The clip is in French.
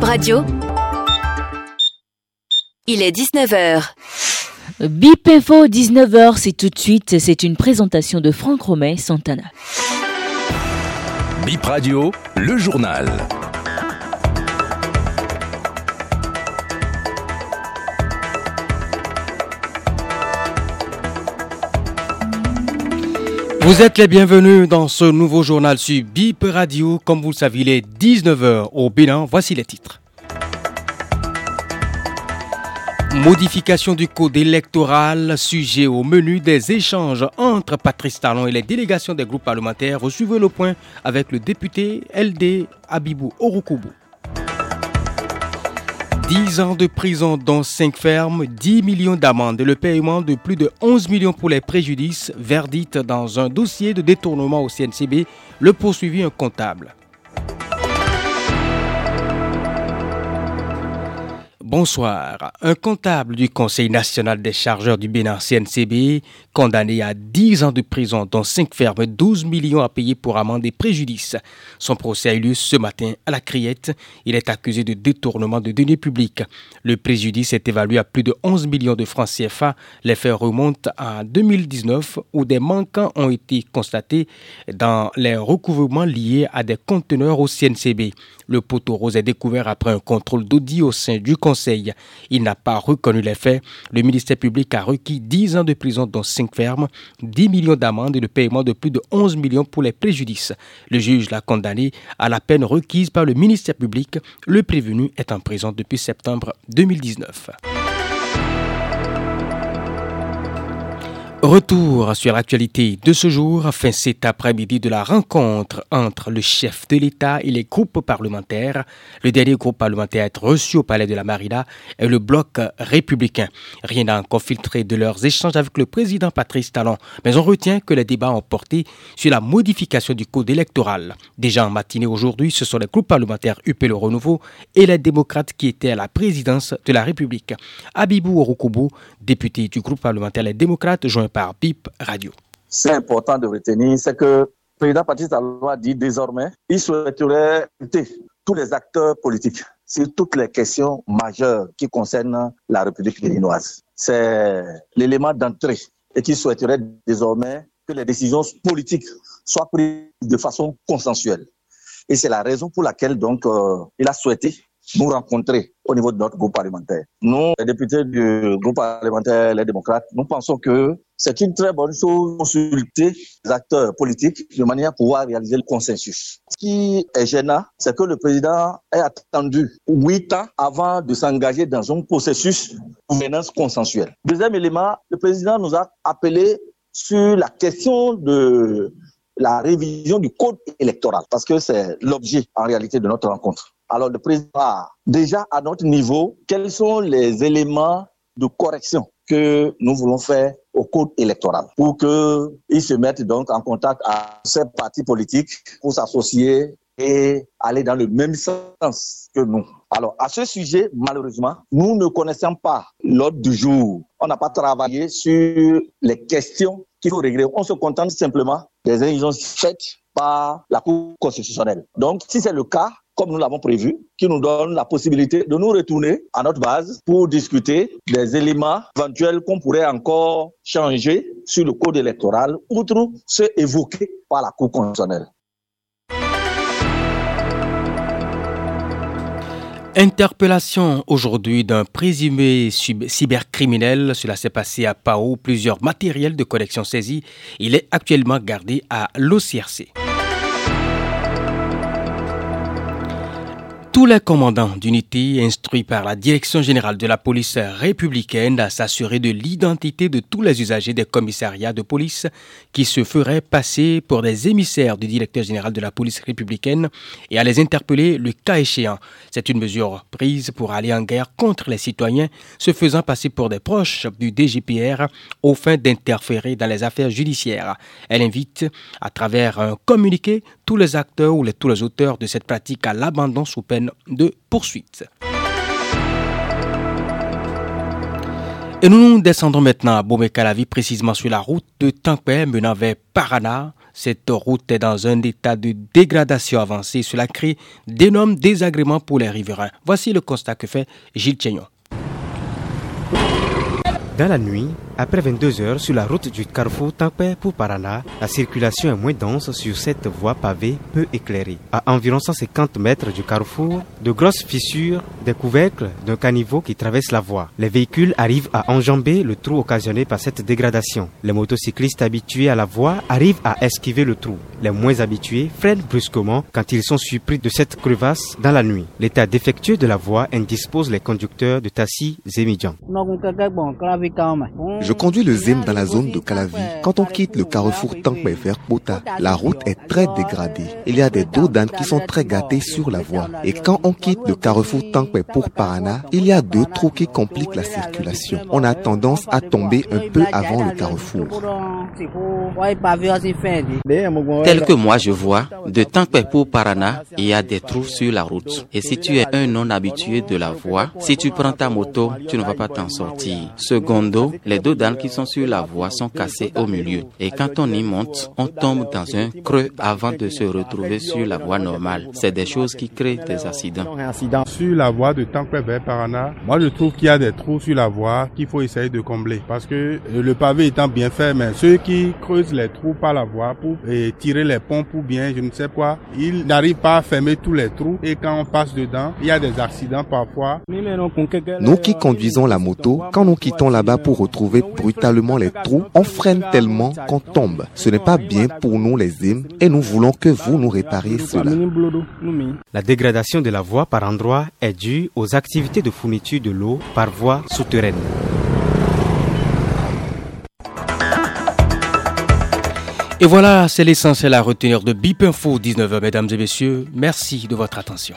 Bip Radio. Il est 19h. Bip Info 19h, c'est tout de suite, c'est une présentation de Franck Romet Santana. Bip Radio, le journal. Vous êtes les bienvenus dans ce nouveau journal sur BIP Radio. Comme vous le savez, il est 19h au bilan. Voici les titres. Modification du code électoral, sujet au menu des échanges entre Patrice Talon et les délégations des groupes parlementaires. Vous suivez le point avec le député LD Abibou Orukubu. 10 ans de prison dont 5 fermes, 10 millions d'amendes. Et le paiement de plus de 11 millions pour les préjudices, verdict dans un dossier de détournement au CNCB, le poursuivi un comptable. Bonsoir. Un comptable du Conseil national des chargeurs du Bénin CNCB, condamné à 10 ans de prison, dont 5 fermes, 12 millions à payer pour amende et préjudice. Son procès a eu lieu ce matin à la Criette. Il est accusé de détournement de deniers publics. Le préjudice est évalué à plus de 11 millions de francs CFA. Les faits remontent à 2019 où des manquants ont été constatés dans les recouvrements liés à des conteneurs au CNCB. Le poteau rose est découvert après un contrôle d'audit au sein du Conseil. Il n'a pas reconnu les faits. Le ministère public a requis 10 ans de prison dans 5 fermes, 10 millions d'amendes et le paiement de plus de 11 millions pour les préjudices. Le juge l'a condamné à la peine requise par le ministère public. Le prévenu est en prison depuis septembre 2019. Retour sur l'actualité de ce jour, fin cet après-midi de la rencontre entre le chef de l'État et les groupes parlementaires. Le dernier groupe parlementaire à être reçu au palais de la Marina est le bloc républicain. Rien n'a encore filtré de leurs échanges avec le président Patrice Talon, mais on retient que les débats ont porté sur la modification du code électoral. Déjà en matinée aujourd'hui, ce sont les groupes parlementaires UP Renouveau et les démocrates qui étaient à la présidence de la République. Abibou Orokobo, député du groupe parlementaire Les démocrates, joint par BIP Radio. C'est important de retenir, c'est que le président Patrice Talon a dit désormais, il souhaiterait tous les acteurs politiques sur toutes les questions majeures qui concernent la République béninoise. C'est l'élément d'entrée et qu'il souhaiterait désormais que les décisions politiques soient prises de façon consensuelle. Et c'est la raison pour laquelle donc euh, il a souhaité nous rencontrer au niveau de notre groupe parlementaire. Nous, les députés du groupe parlementaire Les démocrates, nous pensons que c'est une très bonne chose de consulter les acteurs politiques de manière à pouvoir réaliser le consensus. Ce qui est gênant, c'est que le président ait attendu huit ans avant de s'engager dans un processus de gouvernance consensuelle. Deuxième élément, le président nous a appelé sur la question de la révision du code électoral, parce que c'est l'objet en réalité de notre rencontre. Alors le président déjà à notre niveau, quels sont les éléments de correction que nous voulons faire au code électoral pour qu'ils se mettent donc en contact à ces partis politiques pour s'associer et aller dans le même sens que nous. Alors, à ce sujet, malheureusement, nous ne connaissons pas l'ordre du jour. On n'a pas travaillé sur les questions qu'il faut régler. On se contente simplement des exigences faites par la Cour constitutionnelle. Donc, si c'est le cas, comme nous l'avons prévu, qui nous donne la possibilité de nous retourner à notre base pour discuter des éléments éventuels qu'on pourrait encore changer sur le code électoral, outre ceux évoqués par la Cour constitutionnelle. Interpellation aujourd'hui d'un présumé cybercriminel. Cela s'est passé à Pau. Plusieurs matériels de collection saisis. Il est actuellement gardé à l'OCRC. Tous les commandants d'unités instruits par la Direction générale de la police républicaine à s'assurer de l'identité de tous les usagers des commissariats de police qui se feraient passer pour des émissaires du directeur général de la police républicaine et à les interpeller le cas échéant. C'est une mesure prise pour aller en guerre contre les citoyens se faisant passer pour des proches du DGPR au fin d'interférer dans les affaires judiciaires. Elle invite, à travers un communiqué, tous les acteurs ou les, tous les auteurs de cette pratique à l'abandon sous peine de poursuite. Et nous, descendons maintenant à Bomekalavi, précisément sur la route de Tankwe menant vers Parana. Cette route est dans un état de dégradation avancée. Cela crée d'énormes désagréments pour les riverains. Voici le constat que fait Gilles Tcheignon. Dans la nuit, après 22 heures sur la route du carrefour Tampé pour Parana, la circulation est moins dense sur cette voie pavée peu éclairée. À environ 150 mètres du carrefour, de grosses fissures, des couvercles d'un caniveau qui traverse la voie. Les véhicules arrivent à enjamber le trou occasionné par cette dégradation. Les motocyclistes habitués à la voie arrivent à esquiver le trou. Les moins habitués freinent brusquement quand ils sont surpris de cette crevasse dans la nuit. L'état défectueux de la voie indispose les conducteurs de taxis et médians. Je conduis le ZEM dans la zone de Calavi. Quand on quitte le carrefour Tankme vers Bota, la route est très dégradée. Il y a des dos d'âne qui sont très gâtés sur la voie. Et quand on quitte le carrefour Tankme pour Parana, il y a deux trous qui compliquent la circulation. On a tendance à tomber un peu avant le carrefour. Tel que moi je vois, de Tankpe pour Parana, il y a des trous sur la route. Et si tu es un non habitué de la voie, si tu prends ta moto, tu ne vas pas t'en sortir. Secondo, les deux dames qui sont sur la voie sont cassées au milieu. Et quand on y monte, on tombe dans un creux avant de se retrouver sur la voie normale. C'est des choses qui créent des accidents. Sur la voie de Tankpe vers Parana, moi je trouve qu'il y a des trous sur la voie qu'il faut essayer de combler. Parce que le pavé étant bien fait, mais ceux qui creusent les trous par la voie pour tirer les pompes ou bien je ne sais quoi, ils n'arrivent pas à fermer tous les trous. Et quand on passe dedans, il y a des accidents parfois. Nous qui conduisons la moto, quand nous quittons là-bas pour retrouver brutalement les trous, on freine tellement qu'on tombe. Ce n'est pas bien pour nous les hymnes et nous voulons que vous nous répariez cela. La dégradation de la voie par endroits est due aux activités de fourniture de l'eau par voie souterraine. Et voilà, c'est l'essentiel à retenir de BIP Info 19h, mesdames et messieurs. Merci de votre attention.